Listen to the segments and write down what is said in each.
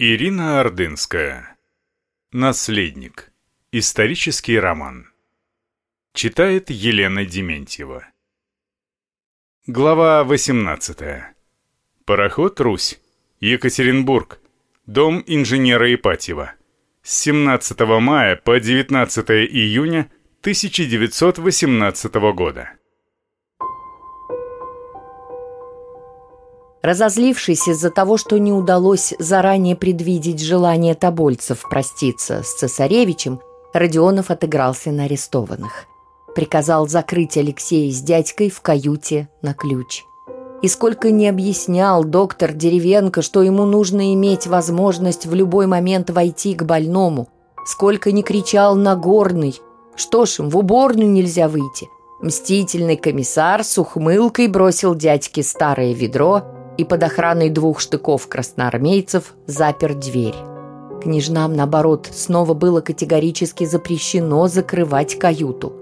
Ирина Ордынская. Наследник. Исторический роман. Читает Елена Дементьева. Глава 18. Пароход «Русь». Екатеринбург. Дом инженера Ипатьева. С 17 мая по 19 июня 1918 года. Разозлившись из-за того, что не удалось заранее предвидеть желание тобольцев проститься с цесаревичем, Родионов отыгрался на арестованных. Приказал закрыть Алексея с дядькой в каюте на ключ. И сколько не объяснял доктор Деревенко, что ему нужно иметь возможность в любой момент войти к больному, сколько не кричал Нагорный, что ж им, в уборную нельзя выйти. Мстительный комиссар с ухмылкой бросил дядьке старое ведро – и под охраной двух штыков красноармейцев запер дверь. Княжнам, наоборот, снова было категорически запрещено закрывать каюту.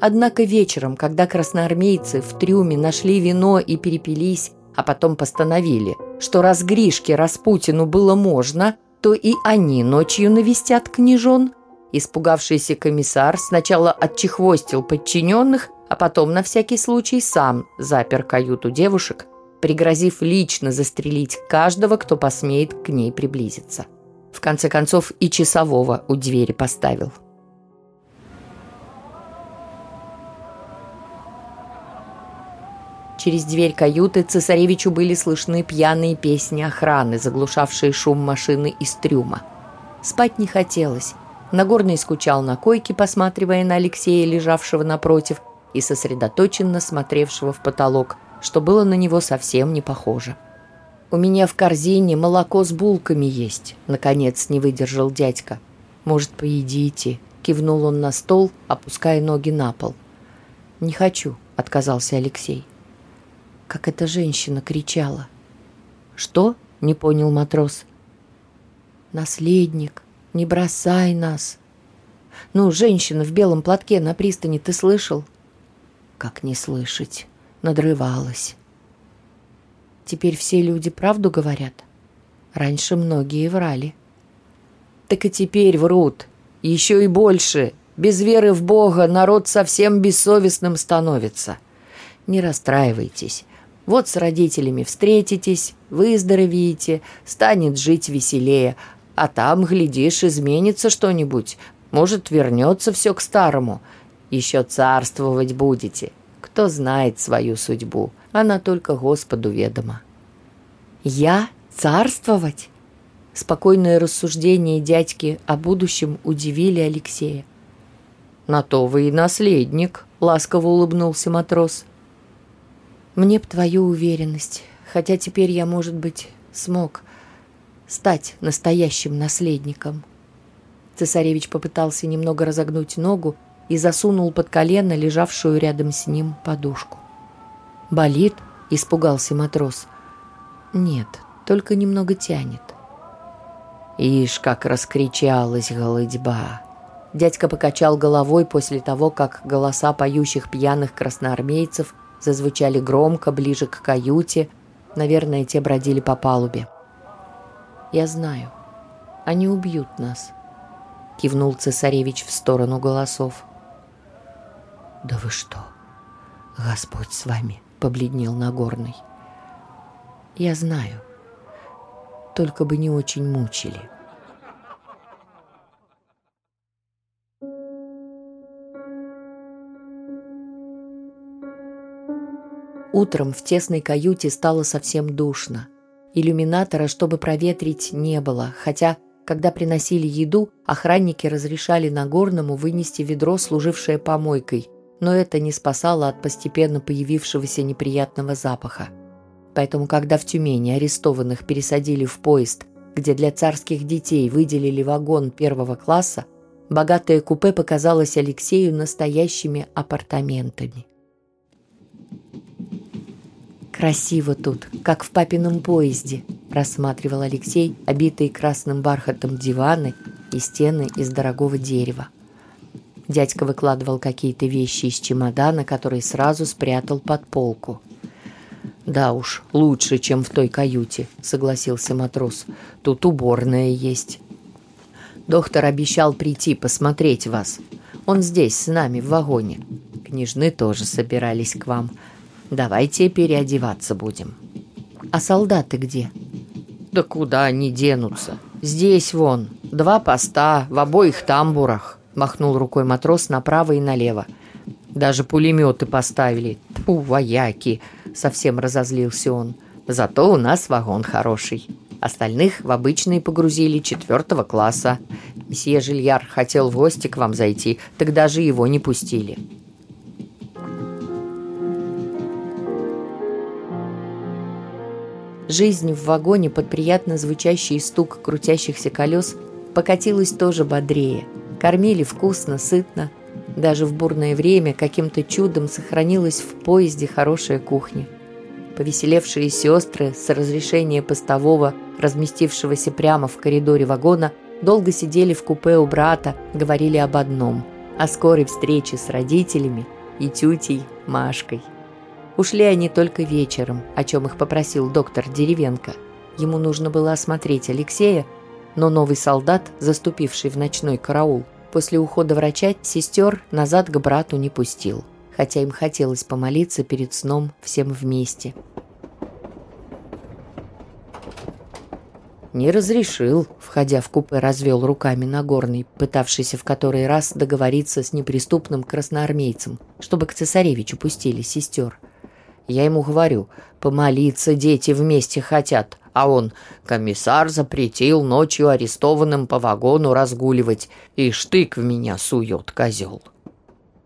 Однако вечером, когда красноармейцы в трюме нашли вино и перепились, а потом постановили, что раз Гришке Распутину было можно, то и они ночью навестят княжон, испугавшийся комиссар сначала отчехвостил подчиненных, а потом на всякий случай сам запер каюту девушек пригрозив лично застрелить каждого, кто посмеет к ней приблизиться. В конце концов и часового у двери поставил. Через дверь каюты цесаревичу были слышны пьяные песни охраны, заглушавшие шум машины из трюма. Спать не хотелось. Нагорный скучал на койке, посматривая на Алексея, лежавшего напротив, и сосредоточенно смотревшего в потолок, что было на него совсем не похоже. «У меня в корзине молоко с булками есть», — наконец не выдержал дядька. «Может, поедите?» — кивнул он на стол, опуская ноги на пол. «Не хочу», — отказался Алексей. Как эта женщина кричала. «Что?» — не понял матрос. «Наследник, не бросай нас!» «Ну, женщина в белом платке на пристани, ты слышал?» «Как не слышать?» Надрывалась. Теперь все люди правду говорят. Раньше многие врали. Так и теперь врут. Еще и больше. Без веры в Бога народ совсем бессовестным становится. Не расстраивайтесь. Вот с родителями встретитесь, выздоровеете, станет жить веселее, а там, глядишь, изменится что-нибудь. Может, вернется все к старому. Еще царствовать будете. Кто знает свою судьбу? Она только Господу ведома. Я царствовать? Спокойное рассуждение дядьки о будущем удивили Алексея. «На то вы и наследник», — ласково улыбнулся матрос. «Мне б твою уверенность, хотя теперь я, может быть, смог стать настоящим наследником». Цесаревич попытался немного разогнуть ногу, и засунул под колено лежавшую рядом с ним подушку. «Болит?» – испугался матрос. «Нет, только немного тянет». «Ишь, как раскричалась голыдьба!» Дядька покачал головой после того, как голоса поющих пьяных красноармейцев зазвучали громко, ближе к каюте. Наверное, те бродили по палубе. «Я знаю. Они убьют нас», — кивнул цесаревич в сторону голосов. «Да вы что? Господь с вами!» — побледнел Нагорный. «Я знаю. Только бы не очень мучили». Утром в тесной каюте стало совсем душно. Иллюминатора, чтобы проветрить, не было, хотя, когда приносили еду, охранники разрешали Нагорному вынести ведро, служившее помойкой, но это не спасало от постепенно появившегося неприятного запаха. Поэтому, когда в Тюмени арестованных пересадили в поезд, где для царских детей выделили вагон первого класса, богатое купе показалось Алексею настоящими апартаментами. «Красиво тут, как в папином поезде», – рассматривал Алексей обитые красным бархатом диваны и стены из дорогого дерева. Дядька выкладывал какие-то вещи из чемодана, который сразу спрятал под полку. «Да уж, лучше, чем в той каюте», — согласился матрос. «Тут уборная есть». «Доктор обещал прийти посмотреть вас. Он здесь, с нами, в вагоне. Княжны тоже собирались к вам. Давайте переодеваться будем». «А солдаты где?» «Да куда они денутся? Здесь вон, два поста в обоих тамбурах», — махнул рукой матрос направо и налево. «Даже пулеметы поставили. Тьфу, вояки!» — совсем разозлился он. «Зато у нас вагон хороший. Остальных в обычные погрузили четвертого класса. Месье Жильяр хотел в гости к вам зайти, так даже его не пустили». Жизнь в вагоне под приятно звучащий стук крутящихся колес покатилась тоже бодрее. Кормили вкусно, сытно. Даже в бурное время каким-то чудом сохранилась в поезде хорошая кухня. Повеселевшие сестры с разрешения постового, разместившегося прямо в коридоре вагона, долго сидели в купе у брата, говорили об одном – о скорой встрече с родителями и тютей Машкой. Ушли они только вечером, о чем их попросил доктор Деревенко. Ему нужно было осмотреть Алексея, но новый солдат, заступивший в ночной караул, после ухода врача сестер назад к брату не пустил, хотя им хотелось помолиться перед сном всем вместе. «Не разрешил», — входя в купе, развел руками Нагорный, пытавшийся в который раз договориться с неприступным красноармейцем, чтобы к цесаревичу пустили сестер — я ему говорю, помолиться дети вместе хотят, а он, комиссар запретил ночью арестованным по вагону разгуливать, и штык в меня сует козел.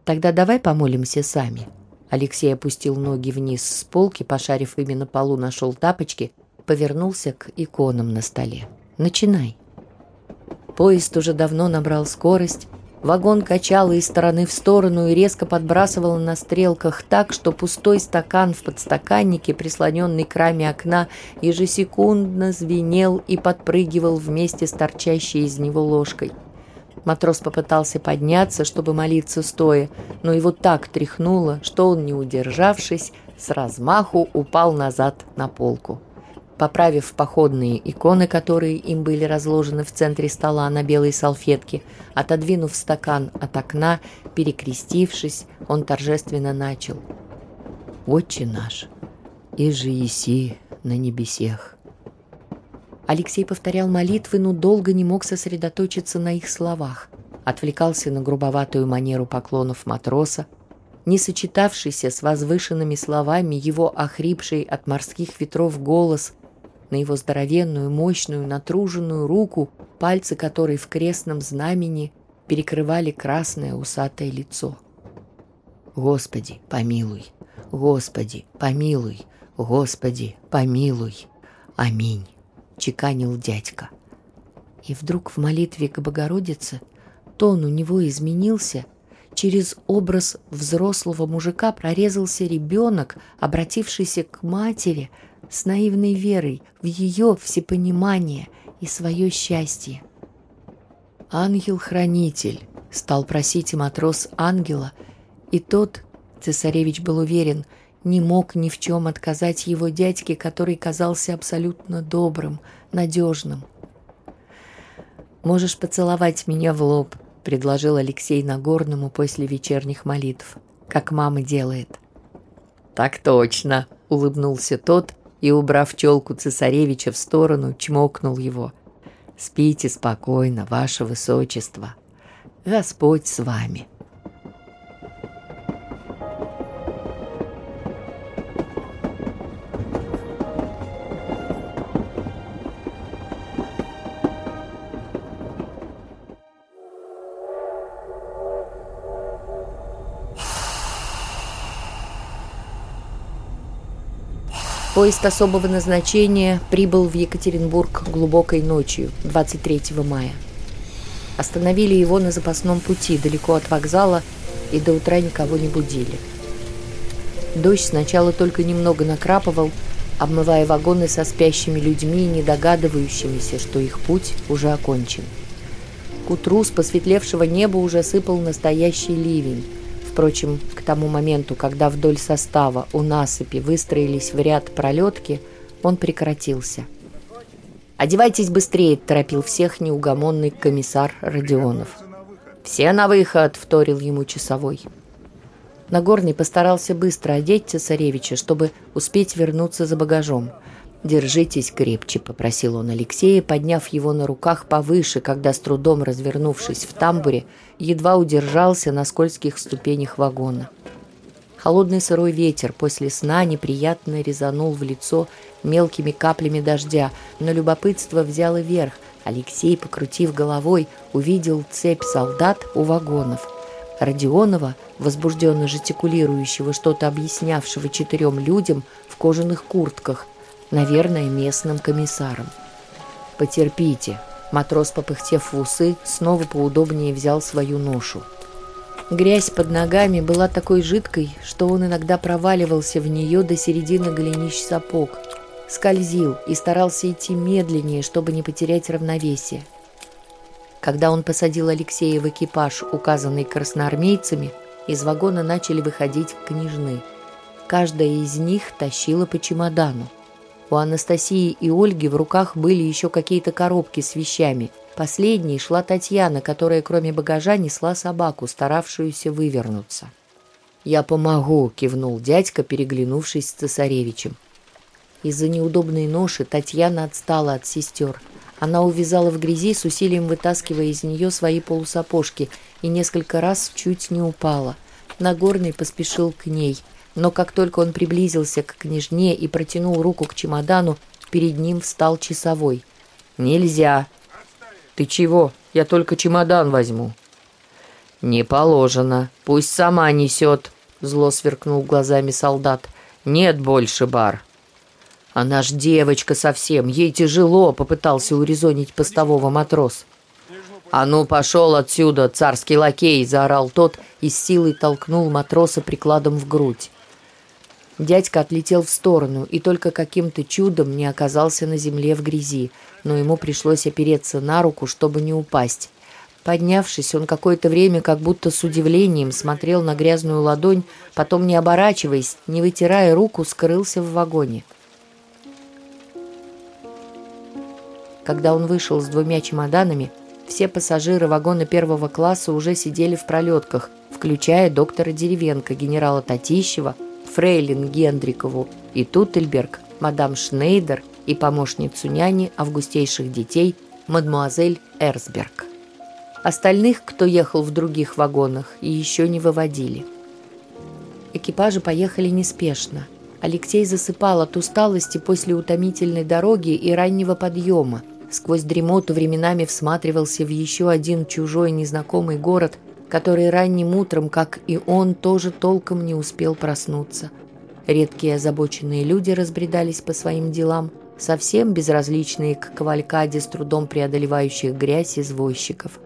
Тогда давай помолимся сами. Алексей опустил ноги вниз с полки, пошарив ими на полу, нашел тапочки, повернулся к иконам на столе. Начинай. Поезд уже давно набрал скорость, Вагон качало из стороны в сторону и резко подбрасывало на стрелках так, что пустой стакан в подстаканнике, прислоненный к раме окна, ежесекундно звенел и подпрыгивал вместе с торчащей из него ложкой. Матрос попытался подняться, чтобы молиться стоя, но его так тряхнуло, что он, не удержавшись, с размаху упал назад на полку. Поправив походные иконы, которые им были разложены в центре стола на белой салфетке, отодвинув стакан от окна, перекрестившись, он торжественно начал. «Отче наш, и же еси на небесех». Алексей повторял молитвы, но долго не мог сосредоточиться на их словах. Отвлекался на грубоватую манеру поклонов матроса, не сочетавшийся с возвышенными словами его охрипший от морских ветров голос – на его здоровенную, мощную, натруженную руку, пальцы которой в крестном знамени перекрывали красное усатое лицо. «Господи, помилуй! Господи, помилуй! Господи, помилуй! Аминь!» — чеканил дядька. И вдруг в молитве к Богородице тон у него изменился — Через образ взрослого мужика прорезался ребенок, обратившийся к матери с наивной верой в ее всепонимание и свое счастье. «Ангел-хранитель», — стал просить и матрос ангела, и тот, цесаревич был уверен, не мог ни в чем отказать его дядьке, который казался абсолютно добрым, надежным. «Можешь поцеловать меня в лоб», — предложил Алексей Нагорному после вечерних молитв, как мама делает. «Так точно», — улыбнулся тот, и, убрав челку цесаревича в сторону, чмокнул его. «Спите спокойно, ваше высочество. Господь с вами». Поезд особого назначения прибыл в Екатеринбург глубокой ночью, 23 мая. Остановили его на запасном пути, далеко от вокзала, и до утра никого не будили. Дождь сначала только немного накрапывал, обмывая вагоны со спящими людьми, не догадывающимися, что их путь уже окончен. К утру с посветлевшего неба уже сыпал настоящий ливень. Впрочем, к тому моменту, когда вдоль состава у насыпи выстроились в ряд пролетки, он прекратился. «Одевайтесь быстрее!» – торопил всех неугомонный комиссар Родионов. «Все на выход!» – вторил ему часовой. Нагорный постарался быстро одеть цесаревича, чтобы успеть вернуться за багажом – «Держитесь крепче», — попросил он Алексея, подняв его на руках повыше, когда с трудом развернувшись в тамбуре, едва удержался на скользких ступенях вагона. Холодный сырой ветер после сна неприятно резанул в лицо мелкими каплями дождя, но любопытство взяло верх. Алексей, покрутив головой, увидел цепь солдат у вагонов. Родионова, возбужденно жестикулирующего, что-то объяснявшего четырем людям в кожаных куртках – наверное, местным комиссаром. «Потерпите», — матрос, попыхтев в усы, снова поудобнее взял свою ношу. Грязь под ногами была такой жидкой, что он иногда проваливался в нее до середины голенищ сапог, скользил и старался идти медленнее, чтобы не потерять равновесие. Когда он посадил Алексея в экипаж, указанный красноармейцами, из вагона начали выходить княжны. Каждая из них тащила по чемодану. У Анастасии и Ольги в руках были еще какие-то коробки с вещами. Последней шла Татьяна, которая кроме багажа несла собаку, старавшуюся вывернуться. «Я помогу», — кивнул дядька, переглянувшись с цесаревичем. Из-за неудобной ноши Татьяна отстала от сестер. Она увязала в грязи, с усилием вытаскивая из нее свои полусапожки, и несколько раз чуть не упала. Нагорный поспешил к ней — но как только он приблизился к княжне и протянул руку к чемодану, перед ним встал часовой. «Нельзя!» «Ты чего? Я только чемодан возьму». «Не положено. Пусть сама несет», — зло сверкнул глазами солдат. «Нет больше бар». «Она ж девочка совсем, ей тяжело», — попытался урезонить постового матрос. «А ну, пошел отсюда, царский лакей!» — заорал тот и с силой толкнул матроса прикладом в грудь. Дядька отлетел в сторону и только каким-то чудом не оказался на земле в грязи, но ему пришлось опереться на руку, чтобы не упасть. Поднявшись, он какое-то время как будто с удивлением смотрел на грязную ладонь, потом, не оборачиваясь, не вытирая руку, скрылся в вагоне. Когда он вышел с двумя чемоданами, все пассажиры вагона первого класса уже сидели в пролетках, включая доктора Деревенко, генерала Татищева, фрейлин Гендрикову и Тутельберг, мадам Шнейдер и помощницу няни августейших детей мадмуазель Эрсберг. Остальных, кто ехал в других вагонах, еще не выводили. Экипажи поехали неспешно. Алексей засыпал от усталости после утомительной дороги и раннего подъема. Сквозь дремоту временами всматривался в еще один чужой незнакомый город, который ранним утром, как и он, тоже толком не успел проснуться. Редкие озабоченные люди разбредались по своим делам, совсем безразличные к кавалькаде с трудом преодолевающих грязь извозчиков.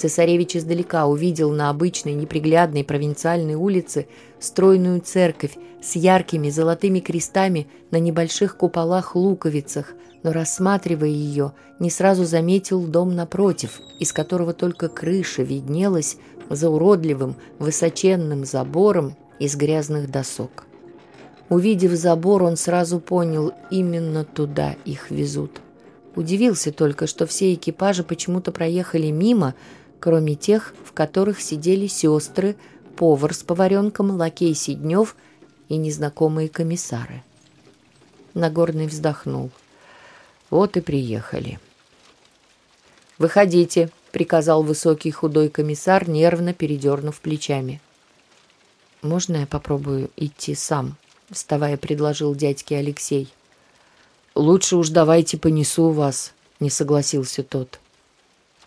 Цесаревич издалека увидел на обычной неприглядной провинциальной улице стройную церковь с яркими золотыми крестами на небольших куполах-луковицах, но, рассматривая ее, не сразу заметил дом напротив, из которого только крыша виднелась за уродливым высоченным забором из грязных досок. Увидев забор, он сразу понял, именно туда их везут. Удивился только, что все экипажи почему-то проехали мимо, кроме тех, в которых сидели сестры, повар с поваренком, лакей Сиднев и незнакомые комиссары. Нагорный вздохнул. Вот и приехали. «Выходите», — приказал высокий худой комиссар, нервно передернув плечами. «Можно я попробую идти сам?» — вставая, предложил дядьке Алексей. «Лучше уж давайте понесу вас», — не согласился тот.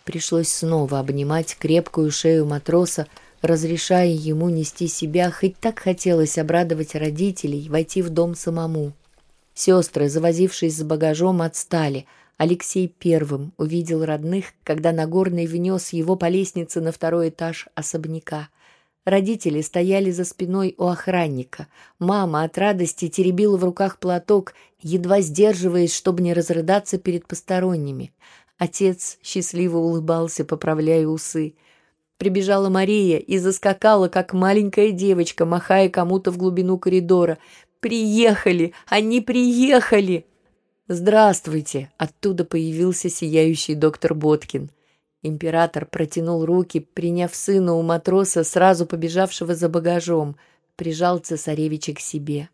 Пришлось снова обнимать крепкую шею матроса, разрешая ему нести себя, хоть так хотелось обрадовать родителей, войти в дом самому. Сестры, завозившись с багажом, отстали. Алексей первым увидел родных, когда Нагорный внес его по лестнице на второй этаж особняка. Родители стояли за спиной у охранника. Мама от радости теребила в руках платок, едва сдерживаясь, чтобы не разрыдаться перед посторонними. Отец счастливо улыбался, поправляя усы. Прибежала Мария и заскакала, как маленькая девочка, махая кому-то в глубину коридора. «Приехали! Они приехали!» «Здравствуйте!» Оттуда появился сияющий доктор Боткин. Император протянул руки, приняв сына у матроса, сразу побежавшего за багажом, прижал цесаревича к себе.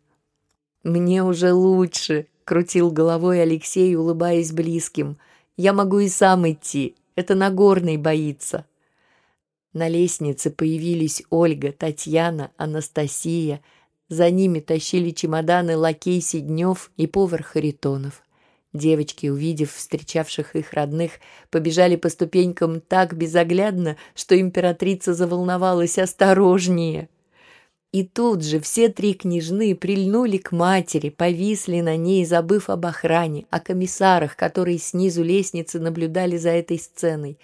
«Мне уже лучше!» — крутил головой Алексей, улыбаясь близким. «Я могу и сам идти. Это Нагорный боится». На лестнице появились Ольга, Татьяна, Анастасия. За ними тащили чемоданы лакей Сиднев и повар Харитонов. Девочки, увидев встречавших их родных, побежали по ступенькам так безоглядно, что императрица заволновалась осторожнее. И тут же все три княжны прильнули к матери, повисли на ней, забыв об охране, о комиссарах, которые снизу лестницы наблюдали за этой сценой.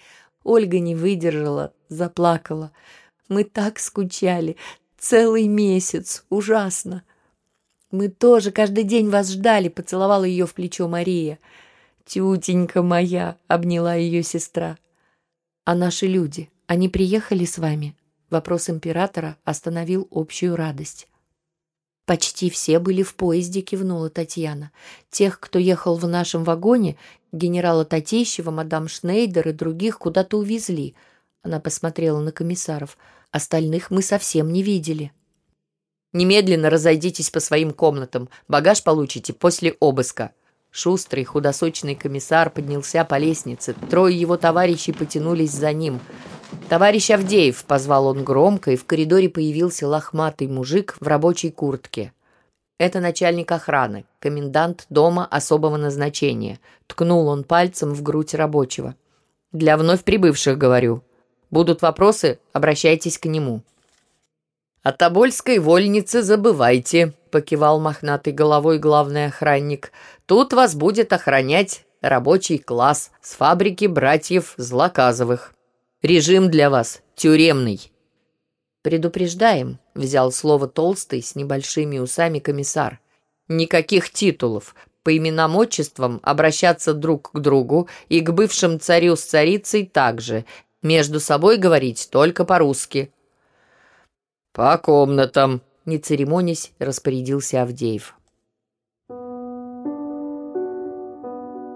Ольга не выдержала, заплакала. Мы так скучали. Целый месяц. Ужасно. Мы тоже каждый день вас ждали, поцеловала ее в плечо Мария. Тютенька моя, обняла ее сестра. А наши люди, они приехали с вами? Вопрос императора остановил общую радость. «Почти все были в поезде», — кивнула Татьяна. «Тех, кто ехал в нашем вагоне, генерала Татищева, мадам Шнейдер и других куда-то увезли». Она посмотрела на комиссаров. «Остальных мы совсем не видели». «Немедленно разойдитесь по своим комнатам. Багаж получите после обыска». Шустрый, худосочный комиссар поднялся по лестнице. Трое его товарищей потянулись за ним. «Товарищ Авдеев!» — позвал он громко, и в коридоре появился лохматый мужик в рабочей куртке. «Это начальник охраны, комендант дома особого назначения», — ткнул он пальцем в грудь рабочего. «Для вновь прибывших, говорю. Будут вопросы, обращайтесь к нему». «О Тобольской вольнице забывайте», — покивал мохнатой головой главный охранник. «Тут вас будет охранять рабочий класс с фабрики братьев Злоказовых». Режим для вас тюремный». «Предупреждаем», — взял слово толстый с небольшими усами комиссар. «Никаких титулов. По именам отчествам обращаться друг к другу и к бывшим царю с царицей также. Между собой говорить только по-русски». «По комнатам», — не церемонясь, распорядился Авдеев.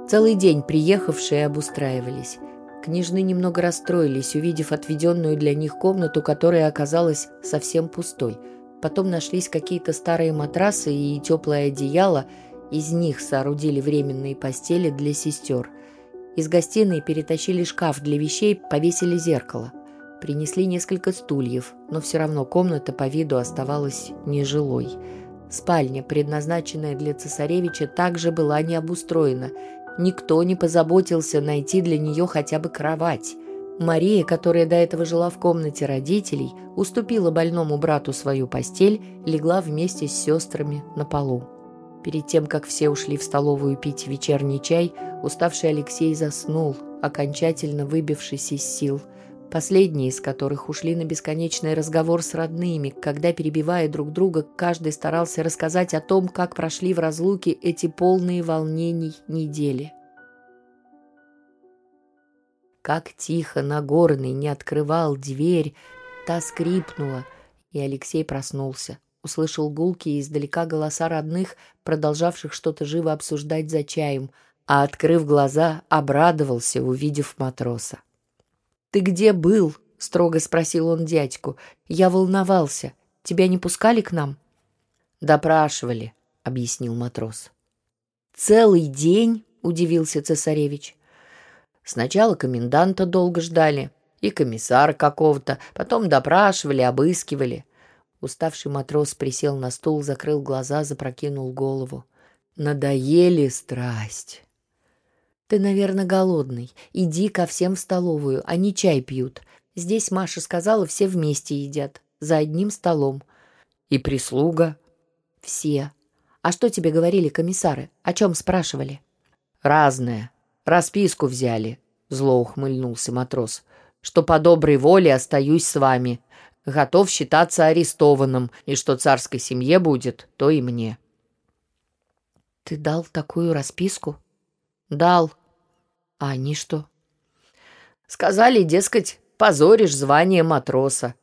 Целый день приехавшие обустраивались. Княжны немного расстроились, увидев отведенную для них комнату, которая оказалась совсем пустой. Потом нашлись какие-то старые матрасы и теплое одеяло, из них соорудили временные постели для сестер. Из гостиной перетащили шкаф для вещей, повесили зеркало. Принесли несколько стульев, но все равно комната по виду оставалась нежилой. Спальня, предназначенная для цесаревича, также была не обустроена – Никто не позаботился найти для нее хотя бы кровать. Мария, которая до этого жила в комнате родителей, уступила больному брату свою постель, легла вместе с сестрами на полу. Перед тем, как все ушли в столовую пить вечерний чай, уставший Алексей заснул, окончательно выбившись из сил – Последние из которых ушли на бесконечный разговор с родными, когда, перебивая друг друга, каждый старался рассказать о том, как прошли в разлуке эти полные волнений недели. Как тихо Нагорный не открывал дверь, та скрипнула, и Алексей проснулся. Услышал гулки и издалека голоса родных, продолжавших что-то живо обсуждать за чаем, а, открыв глаза, обрадовался, увидев матроса. «Ты где был?» — строго спросил он дядьку. «Я волновался. Тебя не пускали к нам?» «Допрашивали», — объяснил матрос. «Целый день?» — удивился цесаревич. «Сначала коменданта долго ждали, и комиссара какого-то, потом допрашивали, обыскивали». Уставший матрос присел на стул, закрыл глаза, запрокинул голову. «Надоели страсть». «Ты, наверное, голодный. Иди ко всем в столовую, они чай пьют. Здесь, Маша сказала, все вместе едят, за одним столом». «И прислуга?» «Все. А что тебе говорили комиссары? О чем спрашивали?» «Разное. Расписку взяли», — зло ухмыльнулся матрос, «что по доброй воле остаюсь с вами. Готов считаться арестованным, и что царской семье будет, то и мне». «Ты дал такую расписку?» «Дал. А они что? Сказали, дескать, позоришь звание матроса.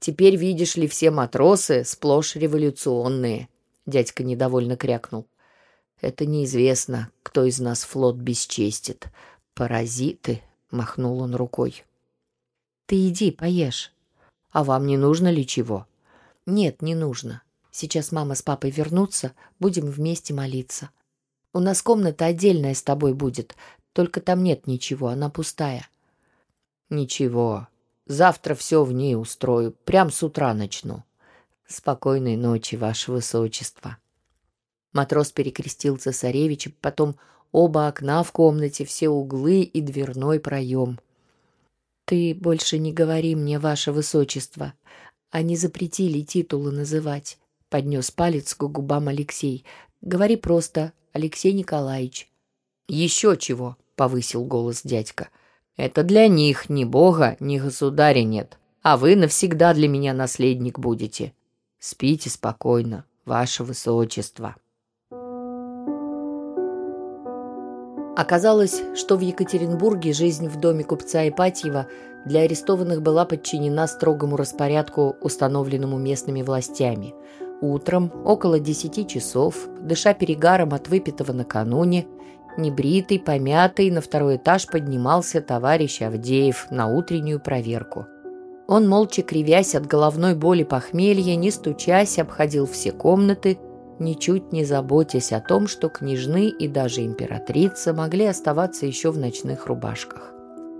Теперь видишь ли все матросы сплошь революционные. Дядька недовольно крякнул. Это неизвестно, кто из нас флот бесчестит. Паразиты, махнул он рукой. Ты иди, поешь. А вам не нужно ли чего? Нет, не нужно. Сейчас мама с папой вернутся, будем вместе молиться. У нас комната отдельная с тобой будет, только там нет ничего, она пустая. Ничего, завтра все в ней устрою, прям с утра начну. Спокойной ночи, ваше высочество. Матрос перекрестил цесаревича, потом оба окна в комнате, все углы и дверной проем. «Ты больше не говори мне, ваше высочество. Они запретили титулы называть», — поднес палец к губам Алексей. «Говори просто, Алексей Николаевич». «Еще чего», — повысил голос дядька. «Это для них ни бога, ни государя нет, а вы навсегда для меня наследник будете. Спите спокойно, ваше высочество». Оказалось, что в Екатеринбурге жизнь в доме купца Ипатьева для арестованных была подчинена строгому распорядку, установленному местными властями. Утром, около десяти часов, дыша перегаром от выпитого накануне, небритый, помятый, на второй этаж поднимался товарищ Авдеев на утреннюю проверку. Он, молча кривясь от головной боли похмелья, не стучась, обходил все комнаты – ничуть не заботясь о том, что княжны и даже императрица могли оставаться еще в ночных рубашках.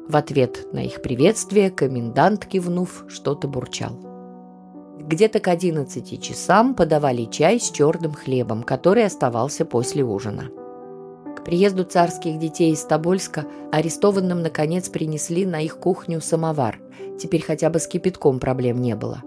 В ответ на их приветствие комендант, кивнув, что-то бурчал. Где-то к 11 часам подавали чай с черным хлебом, который оставался после ужина. К приезду царских детей из Тобольска арестованным, наконец, принесли на их кухню самовар. Теперь хотя бы с кипятком проблем не было.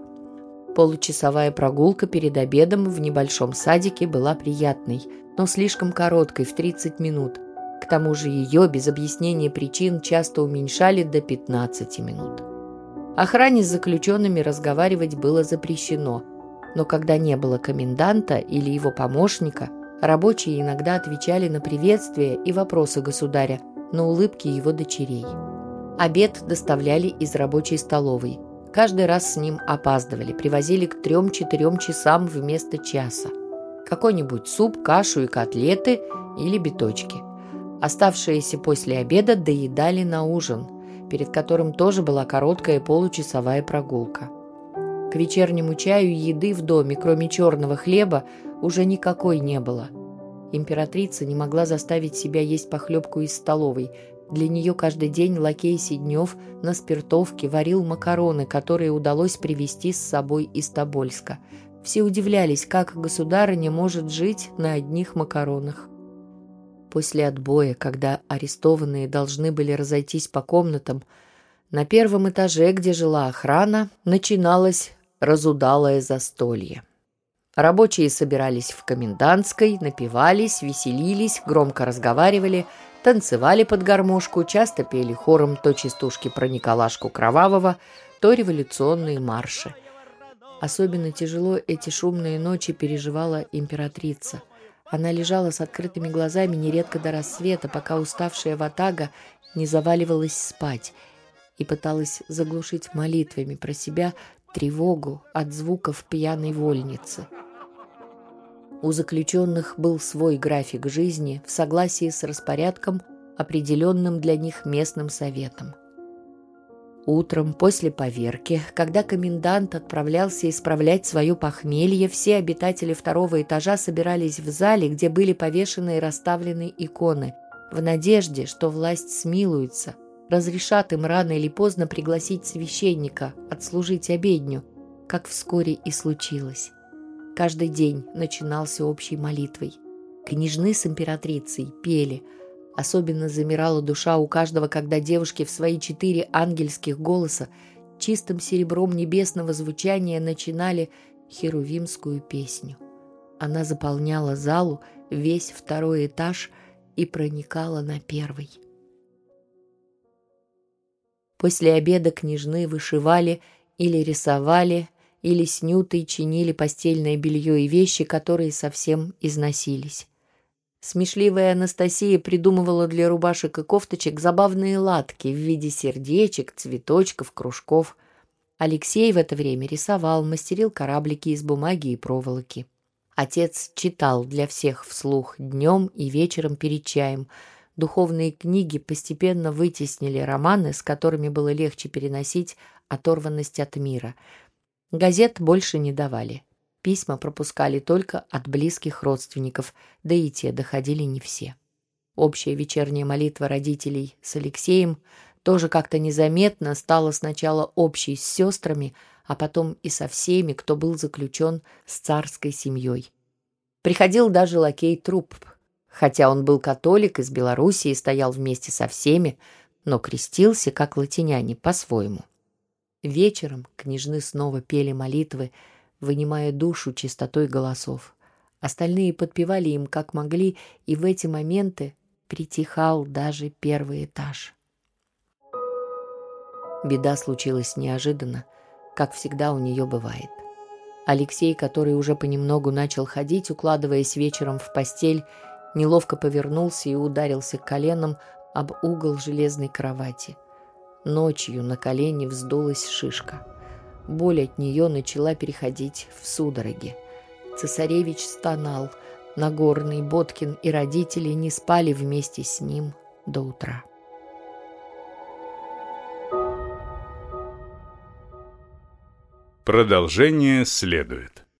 Получасовая прогулка перед обедом в небольшом садике была приятной, но слишком короткой, в 30 минут. К тому же ее, без объяснения причин, часто уменьшали до 15 минут. Охране с заключенными разговаривать было запрещено, но когда не было коменданта или его помощника, рабочие иногда отвечали на приветствия и вопросы государя, на улыбки его дочерей. Обед доставляли из рабочей столовой – Каждый раз с ним опаздывали, привозили к трем-четырем часам вместо часа. Какой-нибудь суп, кашу и котлеты или биточки. Оставшиеся после обеда доедали на ужин, перед которым тоже была короткая получасовая прогулка. К вечернему чаю еды в доме, кроме черного хлеба, уже никакой не было. Императрица не могла заставить себя есть похлебку из столовой, для нее каждый день лакей Сиднев на спиртовке варил макароны, которые удалось привезти с собой из Тобольска. Все удивлялись, как государыня может жить на одних макаронах. После отбоя, когда арестованные должны были разойтись по комнатам, на первом этаже, где жила охрана, начиналось разудалое застолье. Рабочие собирались в комендантской, напивались, веселились, громко разговаривали – танцевали под гармошку, часто пели хором то частушки про Николашку Кровавого, то революционные марши. Особенно тяжело эти шумные ночи переживала императрица. Она лежала с открытыми глазами нередко до рассвета, пока уставшая ватага не заваливалась спать и пыталась заглушить молитвами про себя тревогу от звуков пьяной вольницы. У заключенных был свой график жизни в согласии с распорядком, определенным для них местным советом. Утром после поверки, когда комендант отправлялся исправлять свое похмелье, все обитатели второго этажа собирались в зале, где были повешены и расставлены иконы, в надежде, что власть смилуется, разрешат им рано или поздно пригласить священника, отслужить обедню, как вскоре и случилось. Каждый день начинался общей молитвой. Княжны с императрицей пели. Особенно замирала душа у каждого, когда девушки в свои четыре ангельских голоса чистым серебром небесного звучания начинали херувимскую песню. Она заполняла залу, весь второй этаж и проникала на первый. После обеда княжны вышивали или рисовали или снюты чинили постельное белье и вещи, которые совсем износились. Смешливая Анастасия придумывала для рубашек и кофточек забавные латки в виде сердечек, цветочков, кружков. Алексей в это время рисовал, мастерил кораблики из бумаги и проволоки. Отец читал для всех вслух днем и вечером перед чаем. Духовные книги постепенно вытеснили романы, с которыми было легче переносить оторванность от мира. Газет больше не давали. Письма пропускали только от близких родственников, да и те доходили не все. Общая вечерняя молитва родителей с Алексеем тоже как-то незаметно стала сначала общей с сестрами, а потом и со всеми, кто был заключен с царской семьей. Приходил даже лакей Труп, хотя он был католик из Белоруссии и стоял вместе со всеми, но крестился, как латиняне, по-своему. Вечером княжны снова пели молитвы, вынимая душу чистотой голосов. Остальные подпевали им как могли, и в эти моменты притихал даже первый этаж. Беда случилась неожиданно, как всегда у нее бывает. Алексей, который уже понемногу начал ходить, укладываясь вечером в постель, неловко повернулся и ударился коленом об угол железной кровати. Ночью на колени вздулась шишка. Боль от нее начала переходить в судороги. Цесаревич стонал. Нагорный, Боткин и родители не спали вместе с ним до утра. Продолжение следует.